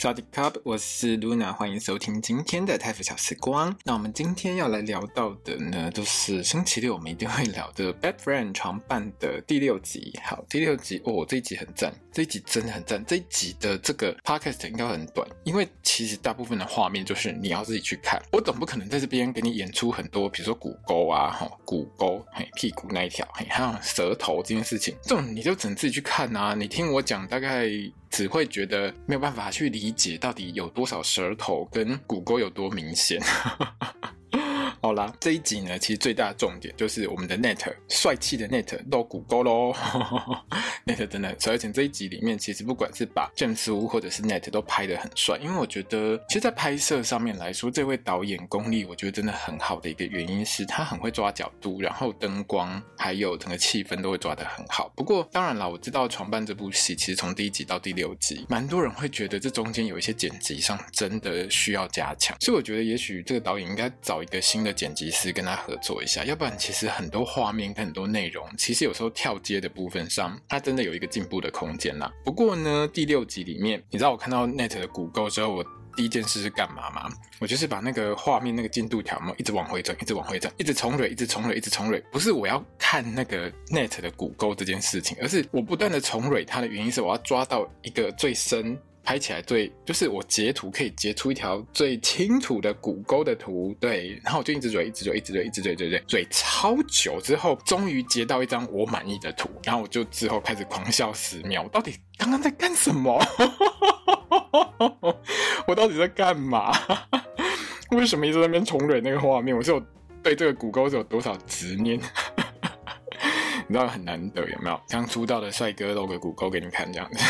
小迪卡，我是 Luna，欢迎收听今天的泰服小时光。那我们今天要来聊到的呢，就是星期六我们一定会聊的《Bad Friend》床伴的第六集。好，第六集哦，这一集很赞，这一集真的很赞。这一集的这个 Podcast 应该很短，因为其实大部分的画面就是你要自己去看。我总不可能在这边给你演出很多，比如说骨沟啊，哈，骨沟，嘿，屁股那一条，嘿，还有舌头这件事情，这种你就只能自己去看啊。你听我讲，大概。只会觉得没有办法去理解到底有多少舌头跟骨沟有多明显。好啦，这一集呢，其实最大的重点就是我们的 Net 帅气的 Net 露骨沟喽。Net 真的，而且这一集里面其实不管是把 James Woo 或者是 Net 都拍得很帅，因为我觉得其实，在拍摄上面来说，这位导演功力我觉得真的很好的一个原因是他很会抓角度，然后灯光还有整个气氛都会抓得很好。不过当然啦，我知道《床伴》这部戏其实从第一集到第六集，蛮多人会觉得这中间有一些剪辑上真的需要加强，所以我觉得也许这个导演应该找一个新的。剪辑师跟他合作一下，要不然其实很多画面跟很多内容，其实有时候跳接的部分上，它真的有一个进步的空间啦。不过呢，第六集里面，你知道我看到 Net 的骨沟之后，我第一件事是干嘛吗？我就是把那个画面那个进度条嘛，一直往回转，一直往回转，一直重蕊，一直重蕊，一直重蕊。不是我要看那个 Net 的骨沟这件事情，而是我不断的重蕊它的原因是我要抓到一个最深。拍起来最就是我截图可以截出一条最清楚的骨沟的图，对，然后我就一直嘴，一直嘴，一直嘴，一直嘴嘴嘴嘴超久之后，终于截到一张我满意的图，然后我就之后开始狂笑十秒，我到底刚刚在干什么？我到底在干嘛？为什么一直在那边重蕊那个画面？我是有对这个骨沟是有多少执念？你知道很难得有没有？刚出道的帅哥露个骨沟给你看这样子。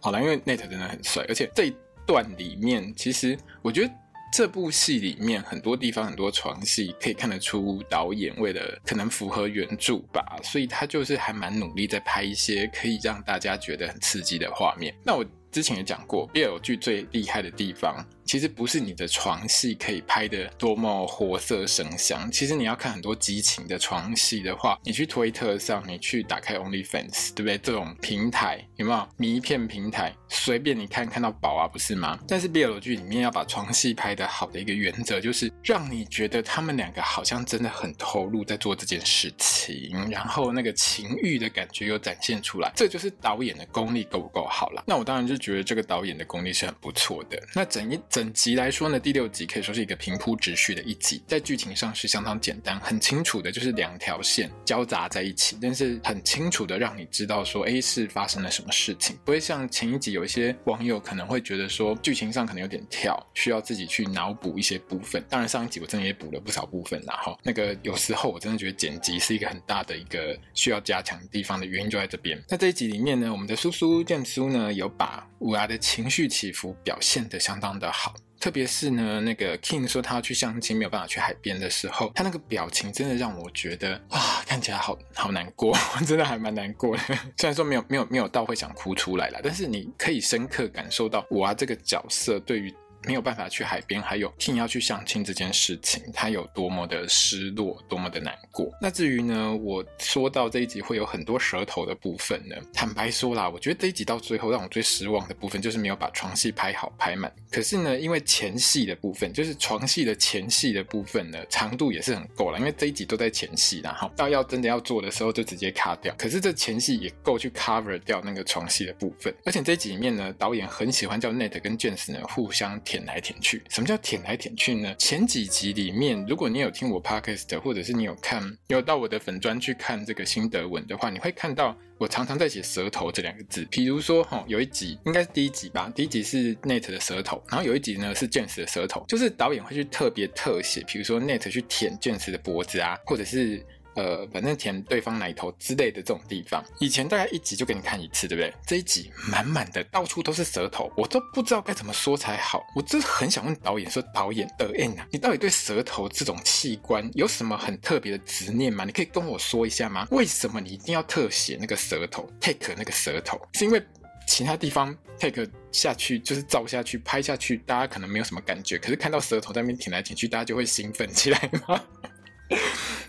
好了，因为 Net 真的很帅，而且这一段里面，其实我觉得这部戏里面很多地方很多床戏可以看得出导演为了可能符合原著吧，所以他就是还蛮努力在拍一些可以让大家觉得很刺激的画面。那我之前也讲过，BL 剧最厉害的地方。其实不是你的床戏可以拍得多么活色生香，其实你要看很多激情的床戏的话，你去推特上，你去打开 OnlyFans，对不对？这种平台有没有迷片平台，随便你看看到饱啊，不是吗？但是 BL 剧里面要把床戏拍得好的一个原则，就是让你觉得他们两个好像真的很投入在做这件事情，然后那个情欲的感觉又展现出来，这就是导演的功力够不够好了？那我当然就觉得这个导演的功力是很不错的。那整一。整集来说呢，第六集可以说是一个平铺直叙的一集，在剧情上是相当简单，很清楚的，就是两条线交杂在一起，但是很清楚的让你知道说，哎，是发生了什么事情，不会像前一集有一些网友可能会觉得说，剧情上可能有点跳，需要自己去脑补一些部分。当然上一集我真的也补了不少部分啦，哈，那个有时候我真的觉得剪辑是一个很大的一个需要加强地方的原因就在这边。那这一集里面呢，我们的苏苏剑苏呢有把乌鸦的情绪起伏表现得相当的好。特别是呢，那个 King 说他要去相亲，没有办法去海边的时候，他那个表情真的让我觉得啊，看起来好好难过，我真的还蛮难过的。虽然说没有没有没有到会想哭出来啦，但是你可以深刻感受到我啊这个角色对于。没有办法去海边，还有硬要去相亲这件事情，他有多么的失落，多么的难过。那至于呢，我说到这一集会有很多舌头的部分呢，坦白说啦，我觉得这一集到最后让我最失望的部分就是没有把床戏拍好拍满。可是呢，因为前戏的部分，就是床戏的前戏的部分呢，长度也是很够了，因为这一集都在前戏，然后到要真的要做的时候就直接卡掉。可是这前戏也够去 cover 掉那个床戏的部分。而且这一集里面呢，导演很喜欢叫 Net 跟 James 呢互相。舔来舔去，什么叫舔来舔去呢？前几集里面，如果你有听我 podcast，或者是你有看，有到我的粉专去看这个心得文的话，你会看到我常常在写舌头这两个字。比如说，哈，有一集应该是第一集吧，第一集是 Net 的舌头，然后有一集呢是剑齿的舌头，就是导演会去特别特写，比如说 Net 去舔剑齿的脖子啊，或者是。呃，反正舔对方奶头之类的这种地方。以前大概一集就给你看一次，对不对？这一集满满的，到处都是舌头，我都不知道该怎么说才好。我真的很想问导演说：“导演的 N 啊，你到底对舌头这种器官有什么很特别的执念吗？你可以跟我说一下吗？为什么你一定要特写那个舌头，take 那个舌头？是因为？”其他地方 take 下去就是照下去拍下去，大家可能没有什么感觉，可是看到舌头在那边舔来舔去，大家就会兴奋起来吗？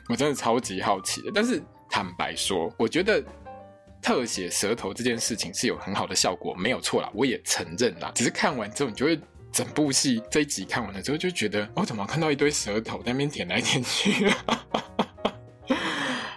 我真的超级好奇的。但是坦白说，我觉得特写舌头这件事情是有很好的效果，没有错啦，我也承认啦。只是看完之后，你就会整部戏这一集看完了之后，就觉得我、哦、怎么看到一堆舌头在那边舔来舔去？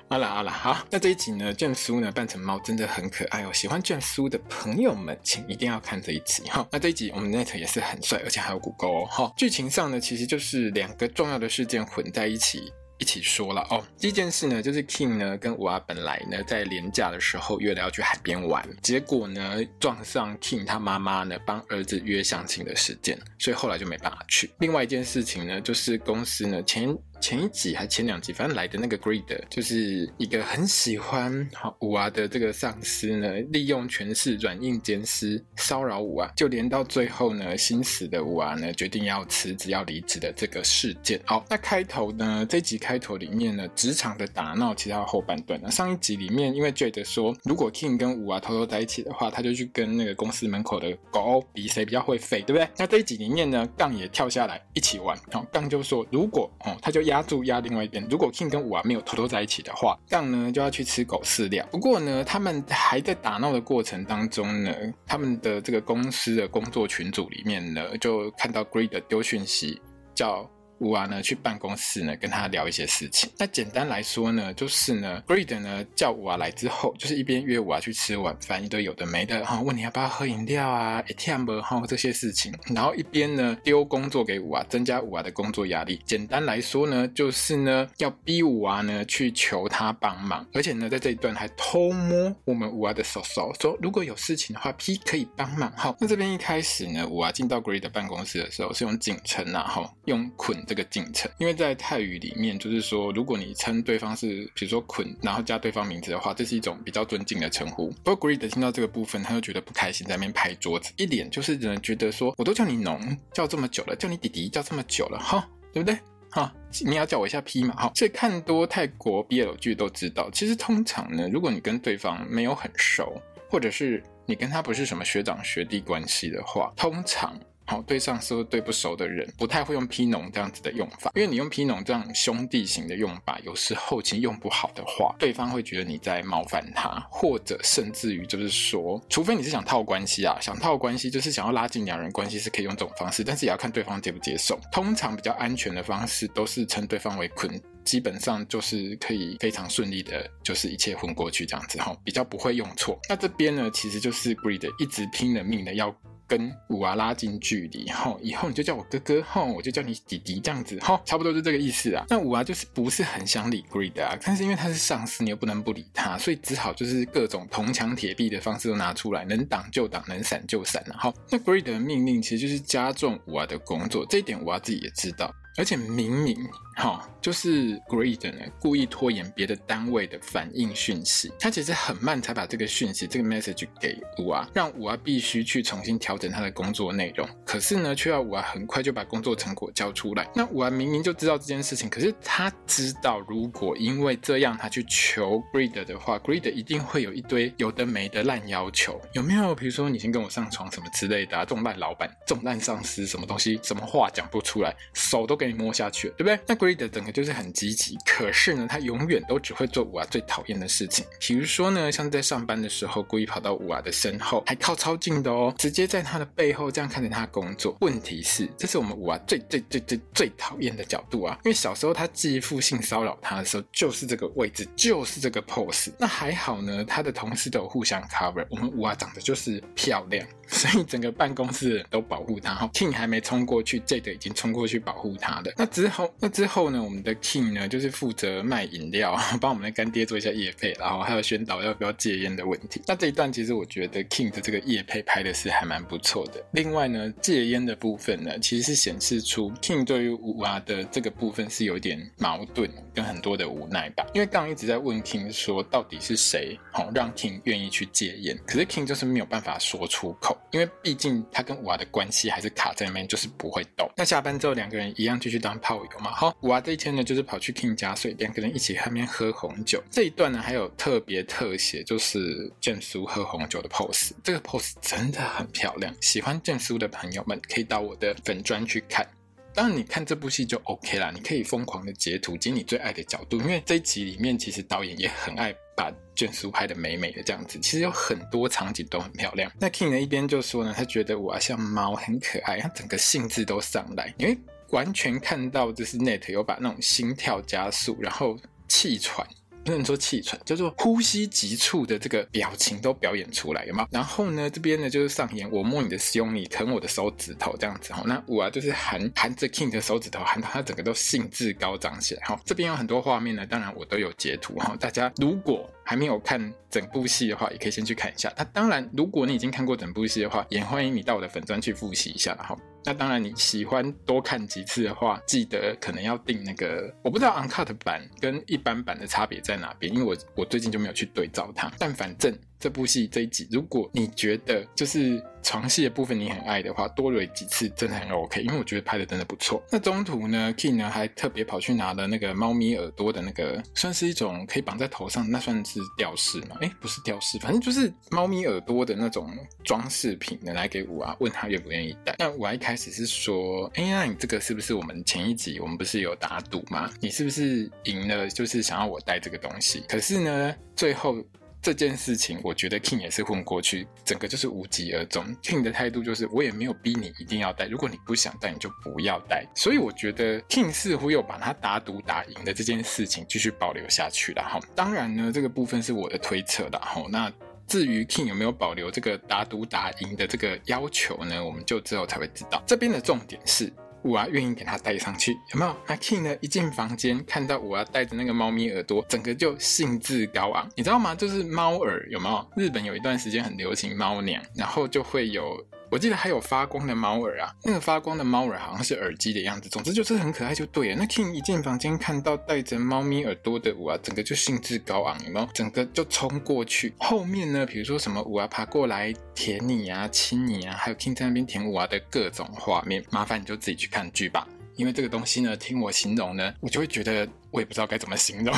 好啦好啦，好，那这一集呢，卷书呢扮成猫真的很可爱哦。喜欢卷书的朋友们，请一定要看这一集哈。那这一集我们 Nate 也是很帅，而且还有骨沟哦。哈，剧情上呢，其实就是两个重要的事件混在一起一起说了哦。第一件事呢，就是 King 呢跟五阿本来呢在连假的时候约了要去海边玩，结果呢撞上 King 他妈妈呢帮儿子约相亲的时间，所以后来就没办法去。另外一件事情呢，就是公司呢前。前一集还前两集，反正来的那个 Greed 就是一个很喜欢好五娃的这个上司呢，利用权势软硬兼施骚扰五娃，就连到最后呢，心死的五娃呢决定要辞职要离职的这个事件。好，那开头呢，这集开头里面呢，职场的打闹，其实还有后半段呢。上一集里面，因为 Jade 说，如果 King 跟五娃偷偷在一起的话，他就去跟那个公司门口的狗比谁比较会吠，对不对？那这一集里面呢，杠也跳下来一起玩。好，杠就说，如果哦，他就要。压住压另外一边。如果 King 跟五娃没有偷偷在一起的话，这样呢就要去吃狗饲料。不过呢，他们还在打闹的过程当中呢，他们的这个公司的工作群组里面呢，就看到 Greed 丢讯息叫。五娃呢去办公室呢跟他聊一些事情。那简单来说呢，就是呢，Greed 呢叫五娃来之后，就是一边约五娃去吃晚饭，一堆有的没的哈，问你要不要喝饮料啊，ATM 哈这些事情，然后一边呢丢工作给五娃，增加五娃的工作压力。简单来说呢，就是呢要逼五娃呢去求他帮忙，而且呢在这一段还偷摸我们五娃的手手，说如果有事情的话，P 可以帮忙哈。那这边一开始呢，五娃进到 Greed 办公室的时候是用颈称呐哈，用捆。这个进程，因为在泰语里面，就是说，如果你称对方是，比如说捆，然后加对方名字的话，这是一种比较尊敬的称呼。不过 Greed 听到这个部分，他就觉得不开心，在那边拍桌子，一脸就是只能觉得说，我都叫你农叫这么久了，叫你弟弟叫这么久了，哈，对不对？哈，你要叫我一下 P 嘛，哈。所以看多泰国 BL 剧都知道，其实通常呢，如果你跟对方没有很熟，或者是你跟他不是什么学长学弟关系的话，通常。好，对上司或对不熟的人，不太会用 P 农这样子的用法，因为你用 P 农这样兄弟型的用法，有时候其实用不好的话，对方会觉得你在冒犯他，或者甚至于就是说，除非你是想套关系啊，想套关系就是想要拉近两人关系，是可以用这种方式，但是也要看对方接不接受。通常比较安全的方式都是称对方为捆，基本上就是可以非常顺利的，就是一切混过去这样子哈，比较不会用错。那这边呢，其实就是 Greed 一直拼了命的要。跟五娃拉近距离，吼，以后你就叫我哥哥，吼，我就叫你弟弟，这样子，吼，差不多就这个意思啊。那五娃就是不是很想理 Greed 啊，但是因为他是上司，你又不能不理他，所以只好就是各种铜墙铁壁的方式都拿出来，能挡就挡，能闪就闪了。好，那 Greed 的命令其实就是加重五娃的工作，这一点五娃自己也知道。而且明明好、就是 Greed 呢故意拖延别的单位的反应讯息，他其实很慢才把这个讯息、这个 message 给五啊，让五啊必须去重新调整他的工作内容。可是呢，却要五啊很快就把工作成果交出来。那五啊明明就知道这件事情，可是他知道，如果因为这样他去求 Greed 的话，Greed 一定会有一堆有的没的烂要求。有没有？比如说你先跟我上床什么之类的啊？这种烂老板、这种烂上司，什么东西、什么话讲不出来，手都。给你摸下去了，对不对？那瑞德整个就是很积极，可是呢，他永远都只会做五娃最讨厌的事情。比如说呢，像在上班的时候，故意跑到五娃的身后，还靠超近的哦，直接在他的背后这样看着他工作。问题是，这是我们五娃最最最最最讨厌的角度啊！因为小时候他继父性骚扰他的时候，就是这个位置，就是这个 pose。那还好呢，他的同事都有互相 cover。我们五娃长得就是漂亮。所以整个办公室的人都保护他，哈，King 还没冲过去，Jade 已经冲过去保护他的。那之后，那之后后呢，我们的 King 呢就是负责卖饮料，帮我们的干爹做一下夜配，然后还有宣导要不要戒烟的问题。那这一段其实我觉得 King 的这个夜配拍的是还蛮不错的。另外呢，戒烟的部分呢，其实是显示出 King 对于五娃的这个部分是有点矛盾，跟很多的无奈吧。因为刚刚一直在问 King 说，到底是谁好让 King 愿意去戒烟？可是 King 就是没有办法说出口，因为毕竟他跟五娃的关系还是卡在那边，就是不会动。那下班之后，两个人一样继续当炮友嘛。好，娃这一天呢，就是跑去 King 家睡，两个人一起在那边喝红酒。这一段呢，还有特别特写，就是建苏喝红酒的 pose。这个 pose 真的很漂亮，喜欢建苏的朋友们可以到我的粉专去看。当然，你看这部戏就 OK 啦，你可以疯狂的截图，截你最爱的角度，因为这一集里面其实导演也很爱把卷苏拍的美美的这样子，其实有很多场景都很漂亮。那 King 呢一边就说呢，他觉得我像猫，很可爱，他整个兴致都上来，因为完全看到就是 Net 有把那种心跳加速，然后气喘。不能说气喘，叫做呼吸急促的这个表情都表演出来，有吗？然后呢，这边呢就是上演我摸你的胸，你啃我的手指头这样子哈。那五啊就是含含着 King 的手指头，含到他整个都兴致高涨起来哈。这边有很多画面呢，当然我都有截图哈。大家如果还没有看整部戏的话，也可以先去看一下。那当然，如果你已经看过整部戏的话，也欢迎你到我的粉专去复习一下了哈。那当然，你喜欢多看几次的话，记得可能要订那个，我不知道 Uncut 版跟一般版的差别在哪边，因为我我最近就没有去对照它。但反正这部戏这一集，如果你觉得就是床戏的部分你很爱的话，多累几次真的很 OK，因为我觉得拍的真的不错。那中途呢，King 呢还特别跑去拿了那个猫咪耳朵的那个，算是一种可以绑在头上，那算是吊饰吗？哎，不是吊饰，反正就是猫咪耳朵的那种装饰品的，来给五娃，问他愿不愿意戴。那五娃一开始是说，哎呀，你这个是不是我们前一集我们不是有打赌吗？你是不是赢了，就是想要我戴这个东西？可是呢，最后。这件事情，我觉得 King 也是混过去，整个就是无疾而终。King 的态度就是，我也没有逼你一定要戴，如果你不想戴，你就不要戴。所以我觉得 King 似乎又把他打赌打赢的这件事情继续保留下去了哈。当然呢，这个部分是我的推测的哈。那至于 King 有没有保留这个打赌打赢的这个要求呢？我们就之后才会知道。这边的重点是。五娃愿意给他戴上去，有没有？那 King 呢？一进房间看到五娃戴着那个猫咪耳朵，整个就兴致高昂，你知道吗？就是猫耳，有没有？日本有一段时间很流行猫娘，然后就会有。我记得还有发光的猫耳啊，那个发光的猫耳好像是耳机的样子，总之就是很可爱就对了。那 King 一进房间看到戴着猫咪耳朵的五啊，整个就兴致高昂，有没有？整个就冲过去。后面呢，比如说什么五啊爬过来舔你啊、亲你啊，还有 King 在那边舔五啊的各种画面，麻烦你就自己去看剧吧。因为这个东西呢，听我形容呢，我就会觉得我也不知道该怎么形容。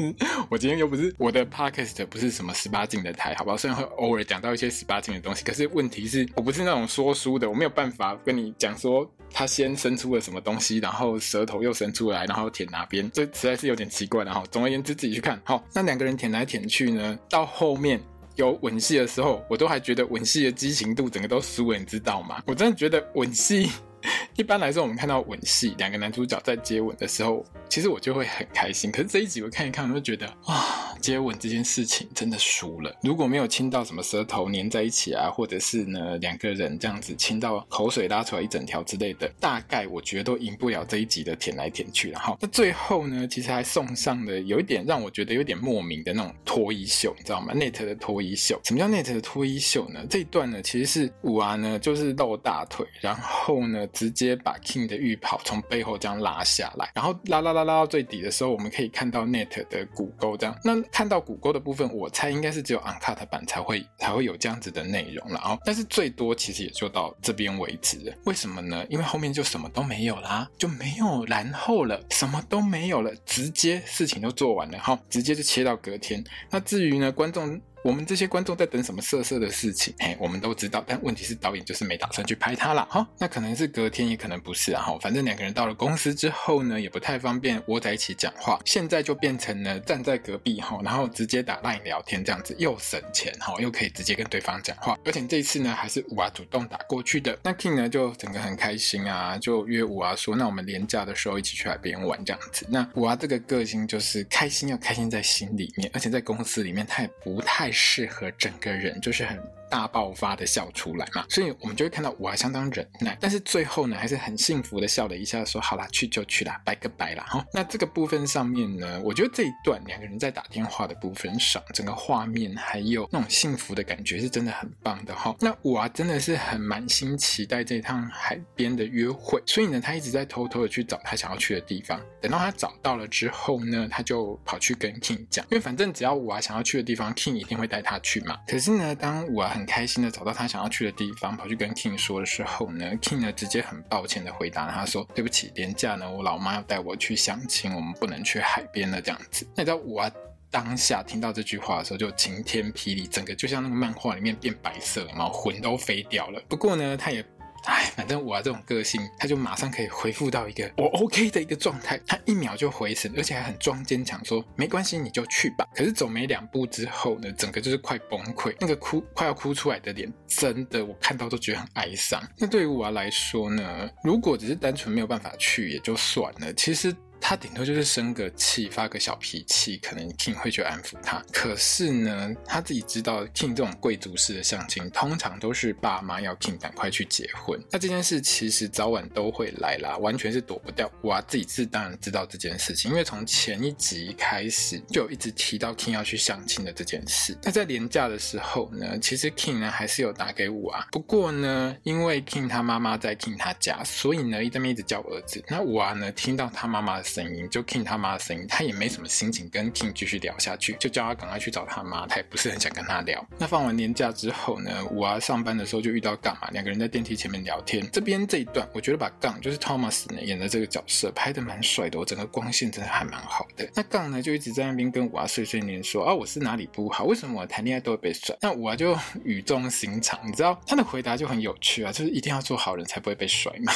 我今天又不是我的 podcast 不是什么十八禁的台，好不好？虽然会偶尔讲到一些十八禁的东西，可是问题是我不是那种说书的，我没有办法跟你讲说他先伸出了什么东西，然后舌头又伸出来，然后舔哪边，这实在是有点奇怪的哈。总而言之，自己去看。好，那两个人舔来舔去呢，到后面有吻戏的时候，我都还觉得吻戏的激情度整个都输了，你知道吗？我真的觉得吻戏。一般来说，我们看到吻戏，两个男主角在接吻的时候，其实我就会很开心。可是这一集我看一看，我就觉得啊，接吻这件事情真的输了。如果没有亲到什么舌头粘在一起啊，或者是呢两个人这样子亲到口水拉出来一整条之类的，大概我觉得都赢不了这一集的舔来舔去。然后那最后呢，其实还送上了有一点让我觉得有点莫名的那种脱衣秀，你知道吗？Net 的脱衣秀。什么叫 Net 的脱衣秀呢？这一段呢，其实是五娃呢就是露大腿，然后呢直接。把 King 的浴袍从背后这样拉下来，然后拉拉拉拉到最底的时候，我们可以看到 Net 的骨沟这样。那看到骨沟的部分，我猜应该是只有 Uncut 版才会才会有这样子的内容了哦。但是最多其实也就到这边为止。为什么呢？因为后面就什么都没有啦，就没有然后了，什么都没有了，直接事情都做完了，好，直接就切到隔天。那至于呢，观众。我们这些观众在等什么色色的事情？嘿，我们都知道，但问题是导演就是没打算去拍它了。哈，那可能是隔天，也可能不是啊。哈，反正两个人到了公司之后呢，也不太方便窝在一起讲话。现在就变成了站在隔壁哈，然后直接打 LINE 聊天这样子，又省钱哈，又可以直接跟对方讲话。而且这一次呢，还是五娃主动打过去的。那 King 呢，就整个很开心啊，就约五娃说：“那我们连假的时候一起去海边玩这样子。”那五娃这个个性就是开心，要开心在心里面，而且在公司里面他也不太。适合整个人就是很大爆发的笑出来嘛，所以我们就会看到五娃相当忍耐，但是最后呢，还是很幸福的笑了一下，说好啦，去就去啦，拜个拜啦哈。那这个部分上面呢，我觉得这一段两个人在打电话的部分上，整个画面还有那种幸福的感觉是真的很棒的哈。那五娃真的是很满心期待这趟海边的约会，所以呢，他一直在偷偷的去找他想要去的地方。等到他找到了之后呢，他就跑去跟 King 讲，因为反正只要五娃想要去的地方，King 一定会带他去嘛。可是呢，当五娃很开心的找到他想要去的地方，跑去跟 King 说的时候呢，King 呢直接很抱歉的回答他说：“对不起，廉价呢，我老妈要带我去相亲，我们不能去海边了。”这样子。那你知道我、啊当下听到这句话的时候，就晴天霹雳，整个就像那个漫画里面变白色了，然后魂都飞掉了。不过呢，他也。哎，反正我这种个性，他就马上可以回复到一个我 OK 的一个状态，他一秒就回神，而且还很装坚强，说没关系，你就去吧。可是走没两步之后呢，整个就是快崩溃，那个哭快要哭出来的脸，真的我看到都觉得很哀伤。那对于我来说呢，如果只是单纯没有办法去也就算了，其实。他顶多就是生个气，发个小脾气，可能 King 会去安抚他。可是呢，他自己知道 King 这种贵族式的相亲，通常都是爸妈要 King 赶快去结婚。那这件事其实早晚都会来啦，完全是躲不掉。我啊自己是当然知道这件事情，因为从前一集开始就一直提到 King 要去相亲的这件事。那在连假的时候呢，其实 King 呢还是有打给我啊。不过呢，因为 King 他妈妈在 King 他家，所以呢一直一直叫儿子。那我呢听到他妈妈的声声音，就 King 他妈的声音，他也没什么心情跟 King 继续聊下去，就叫他赶快去找他妈，他也不是很想跟他聊。那放完年假之后呢，五娃上班的时候就遇到杠嘛，两个人在电梯前面聊天。这边这一段，我觉得把杠就是 Thomas 呢演的这个角色拍得蛮帅的，我整个光线真的还蛮好的。那杠呢就一直在那边跟五娃碎碎念说啊，我是哪里不好？为什么我谈恋爱都会被甩？那五娃就语重心长，你知道他的回答就很有趣啊，就是一定要做好人才不会被甩嘛。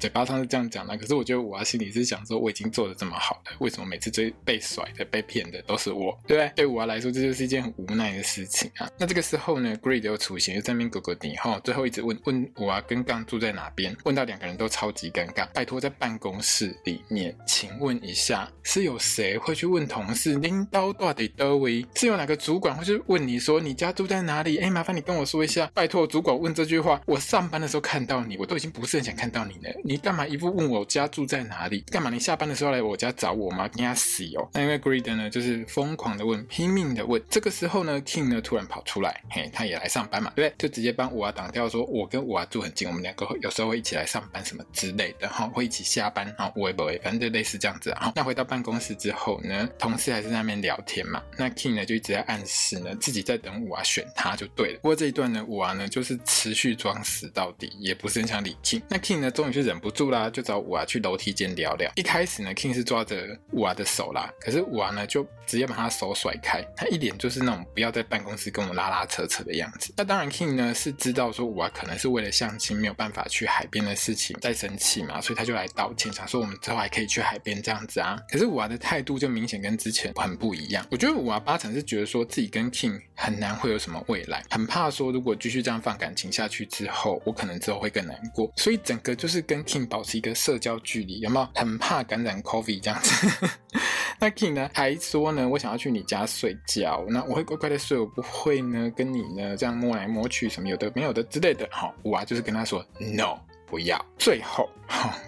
嘴巴上是这样讲的，可是我觉得我心里是想说，我已经做的这么好了，为什么每次追被甩的、被骗的都是我，对不对？对我来说，这就是一件很无奈的事情啊。那这个时候呢，Greed 又出现，又在那边狗狗顶，哈，最后一直问问我啊跟刚住在哪边，问到两个人都超级尴尬。拜托，在办公室里面，请问一下，是有谁会去问同事拎刀到底得为？是有哪个主管会去问你说你家住在哪里？哎，麻烦你跟我说一下。拜托，主管问这句话，我上班的时候看到你，我都已经不是很想看到你了。你干嘛一副问我家住在哪里？干嘛？你下班的时候来我家找我吗？你要死哦！那因为 Greed 呢，就是疯狂的问，拼命的问。这个时候呢，King 呢突然跑出来，嘿，他也来上班嘛，对？就直接帮五娃挡掉，说我跟五娃住很近，我们两个有时候会一起来上班什么之类的，哈，会一起下班，哈，喂不会，反正就类似这样子啊。那回到办公室之后呢，同事还是在那边聊天嘛。那 King 呢就一直在暗示呢，自己在等五娃选他就对了。不过这一段呢，五娃呢就是持续装死到底，也不是很想理 King。那 King 呢终于是忍不住啦，就找五娃去楼梯间聊聊。一开始呢，King 是抓着五娃的手啦，可是五娃呢就直接把他手甩开，他一脸就是那种不要在办公室跟我拉拉扯扯的样子。那当然，King 呢是知道说五娃可能是为了相亲没有办法去海边的事情在生气嘛，所以他就来道歉，想说我们之后还可以去海边这样子啊。可是五娃的态度就明显跟之前很不一样。我觉得五娃八成是觉得说自己跟 King 很难会有什么未来，很怕说如果继续这样放感情下去之后，我可能之后会更难过，所以整个就是跟 King 保持一个社交距离，有没有？很怕感染 coffee 这样子。那 King 呢还说呢，我想要去你家睡觉，那我会乖乖的睡，我不会呢跟你呢这样摸来摸去什么有的没有的之类的。好，我啊就是跟他说 No，不要。最后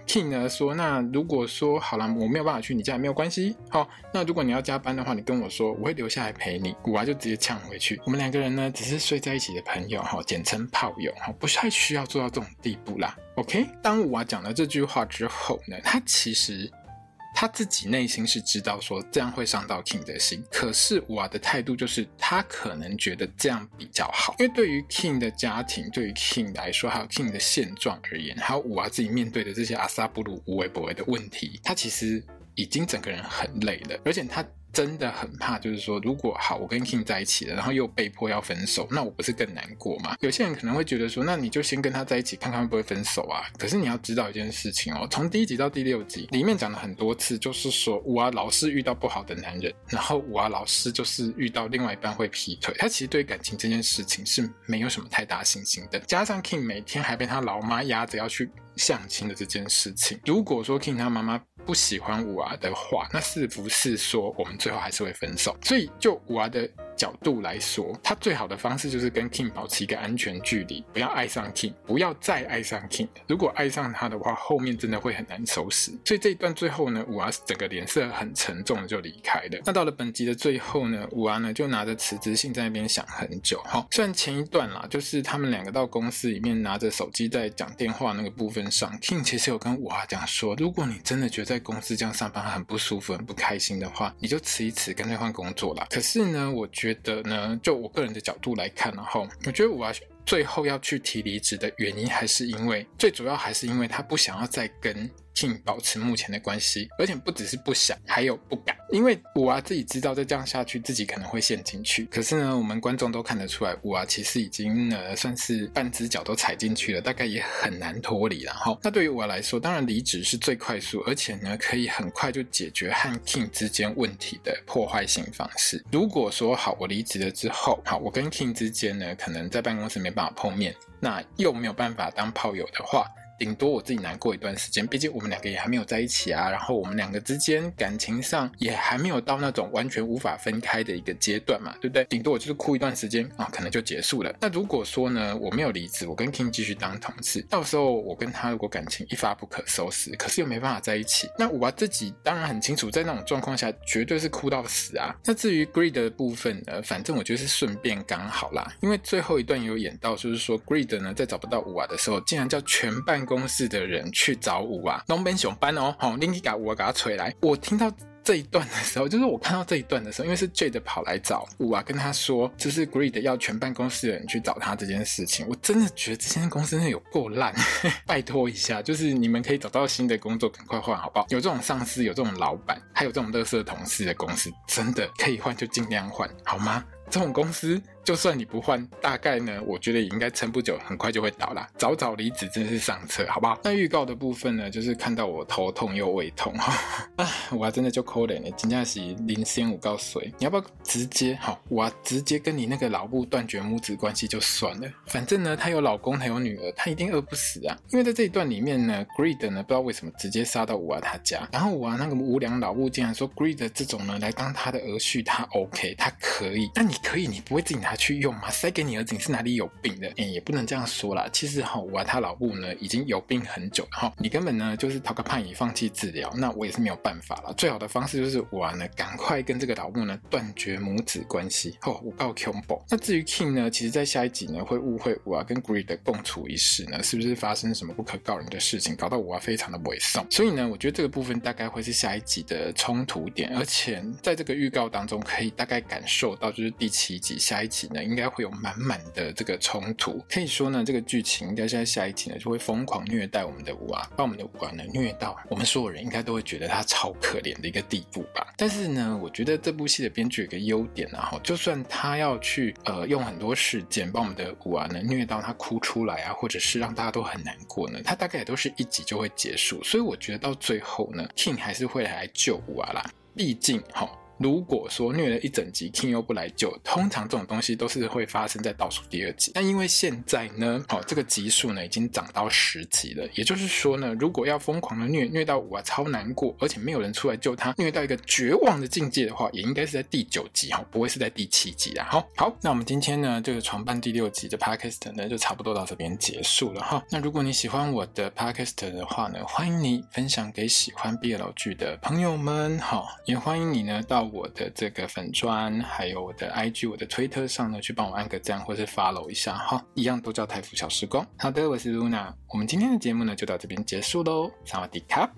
，，King 呢说，那如果说好了，我没有办法去你家也没有关系。好，那如果你要加班的话，你跟我说，我会留下来陪你。五娃就直接呛回去，我们两个人呢只是睡在一起的朋友，哈，简称炮友，哈，不太需要做到这种地步啦。OK，当五娃讲了这句话之后呢，他其实。他自己内心是知道说这样会伤到 King 的心，可是五娃的态度就是他可能觉得这样比较好，因为对于 King 的家庭，对于 King 来说，还有 King 的现状而言，还有五娃自己面对的这些阿萨布鲁无微不为的问题，他其实已经整个人很累了，而且他。真的很怕，就是说，如果好，我跟 King 在一起了，然后又被迫要分手，那我不是更难过吗？有些人可能会觉得说，那你就先跟他在一起，看看会不会分手啊？可是你要知道一件事情哦，从第一集到第六集里面讲了很多次，就是说五娃老是遇到不好的男人，然后五娃老是就是遇到另外一半会劈腿，他其实对感情这件事情是没有什么太大信心的。加上 King 每天还被他老妈压着要去相亲的这件事情，如果说 King 他妈妈不喜欢五娃的话，那是不是说我们最后还是会分手？所以就五娃的角度来说，他最好的方式就是跟 King 保持一个安全距离，不要爱上 King，不要再爱上 King。如果爱上他的话，后面真的会很难收拾。所以这一段最后呢，五娃整个脸色很沉重的就离开了。那到了本集的最后呢，五娃呢就拿着辞职信在那边想很久。好，虽然前一段啦，就是他们两个到公司里面拿着手机在讲电话那个部分上，King 其实有跟五娃讲说，如果你真的觉得在公司这样上班很不舒服、很不开心的话，你就辞一辞，干脆换工作啦。可是呢，我觉得呢，就我个人的角度来看，然后我觉得我最后要去提离职的原因，还是因为最主要还是因为他不想要再跟。King 保持目前的关系，而且不只是不想，还有不敢，因为五娃自己知道再这样下去，自己可能会陷进去。可是呢，我们观众都看得出来，五娃其实已经呢算是半只脚都踩进去了，大概也很难脱离了哈。那对于五娃来说，当然离职是最快速，而且呢可以很快就解决和 King 之间问题的破坏性方式。如果说好，我离职了之后，好，我跟 King 之间呢可能在办公室没办法碰面，那又没有办法当炮友的话。顶多我自己难过一段时间，毕竟我们两个也还没有在一起啊。然后我们两个之间感情上也还没有到那种完全无法分开的一个阶段嘛，对不对？顶多我就是哭一段时间啊，可能就结束了。那如果说呢，我没有离职，我跟 King 继续当同事，到时候我跟他如果感情一发不可收拾，可是又没办法在一起，那我自己当然很清楚，在那种状况下绝对是哭到死啊。那至于 Greed 的部分呢，反正我觉得是顺便刚好啦，因为最后一段有演到，就是说 Greed 呢在找不到五娃的时候，竟然叫全办公室的人去找五啊，东边熊班哦，好，拎起把五啊给他吹来。我听到这一段的时候，就是我看到这一段的时候，因为是 Jade 跑来找五啊，跟他说，就是 Greed 要全办公室的人去找他这件事情，我真的觉得这间公司真的有够烂，拜托一下，就是你们可以找到新的工作，赶快换好不好？有这种上司，有这种老板，还有这种垃圾同事的公司，真的可以换就尽量换，好吗？这种公司。就算你不换，大概呢，我觉得也应该撑不久，很快就会倒啦。早早离职真是上策，好不好？那预告的部分呢，就是看到我头痛又胃痛哈，啊，我还真的就可怜了。真的是零仙五告诉你要不要直接好？我直接跟你那个老布断绝母子关系就算了。反正呢，她有老公，她有女儿，她一定饿不死啊。因为在这一段里面呢，Greed 呢不知道为什么直接杀到五娃他家，然后五娃那个无良老布竟然说 Greed 这种呢来当他的儿婿，他 OK，他可以。那你可以，你不会自己拿。去用嘛？塞给你儿子，你是哪里有病的？哎，也不能这样说啦。其实哈，五娃他老母呢已经有病很久了哈。你根本呢就是讨个叛逆，放弃治疗，那我也是没有办法了。最好的方式就是我呢赶快跟这个老母呢断绝母子关系。哦，我告 combo。那至于 King 呢，其实在下一集呢会误会五娃跟 Greed 共处一室呢，是不是发生什么不可告人的事情，搞到五娃非常的猥琐。所以呢，我觉得这个部分大概会是下一集的冲突点，而且在这个预告当中可以大概感受到，就是第七集下一集呢应该会有。满满的这个冲突，可以说呢，这个剧情应该在下一集呢就会疯狂虐待我们的五娃，把我们的五娃呢虐到我们所有人应该都会觉得他超可怜的一个地步吧。但是呢，我觉得这部戏的编剧有个优点啊，哈，就算他要去呃用很多事件把我们的五娃呢虐到他哭出来啊，或者是让大家都很难过呢，他大概也都是一集就会结束。所以我觉得到最后呢，King 还是会来救五娃啦，毕竟哈。如果说虐了一整集，King 又不来救，通常这种东西都是会发生在倒数第二集。但因为现在呢，哦、这个集数呢已经涨到十集了，也就是说呢，如果要疯狂的虐虐到五娃超难过，而且没有人出来救他，虐到一个绝望的境界的话，也应该是在第九集哈、哦，不会是在第七集啦。好、哦，好，那我们今天呢这个床伴第六集的 Podcast 呢就差不多到这边结束了哈、那如果你喜欢我的 Podcast 的话呢，欢迎你分享给喜欢 BL 剧的朋友们，好、也欢迎你呢到。我的这个粉砖，还有我的 IG、我的推特上呢，去帮我按个赞，或是 follow 一下哈，一样都叫台服小时工。好的，我是 Luna，我们今天的节目呢就到这边结束喽，萨瓦迪卡。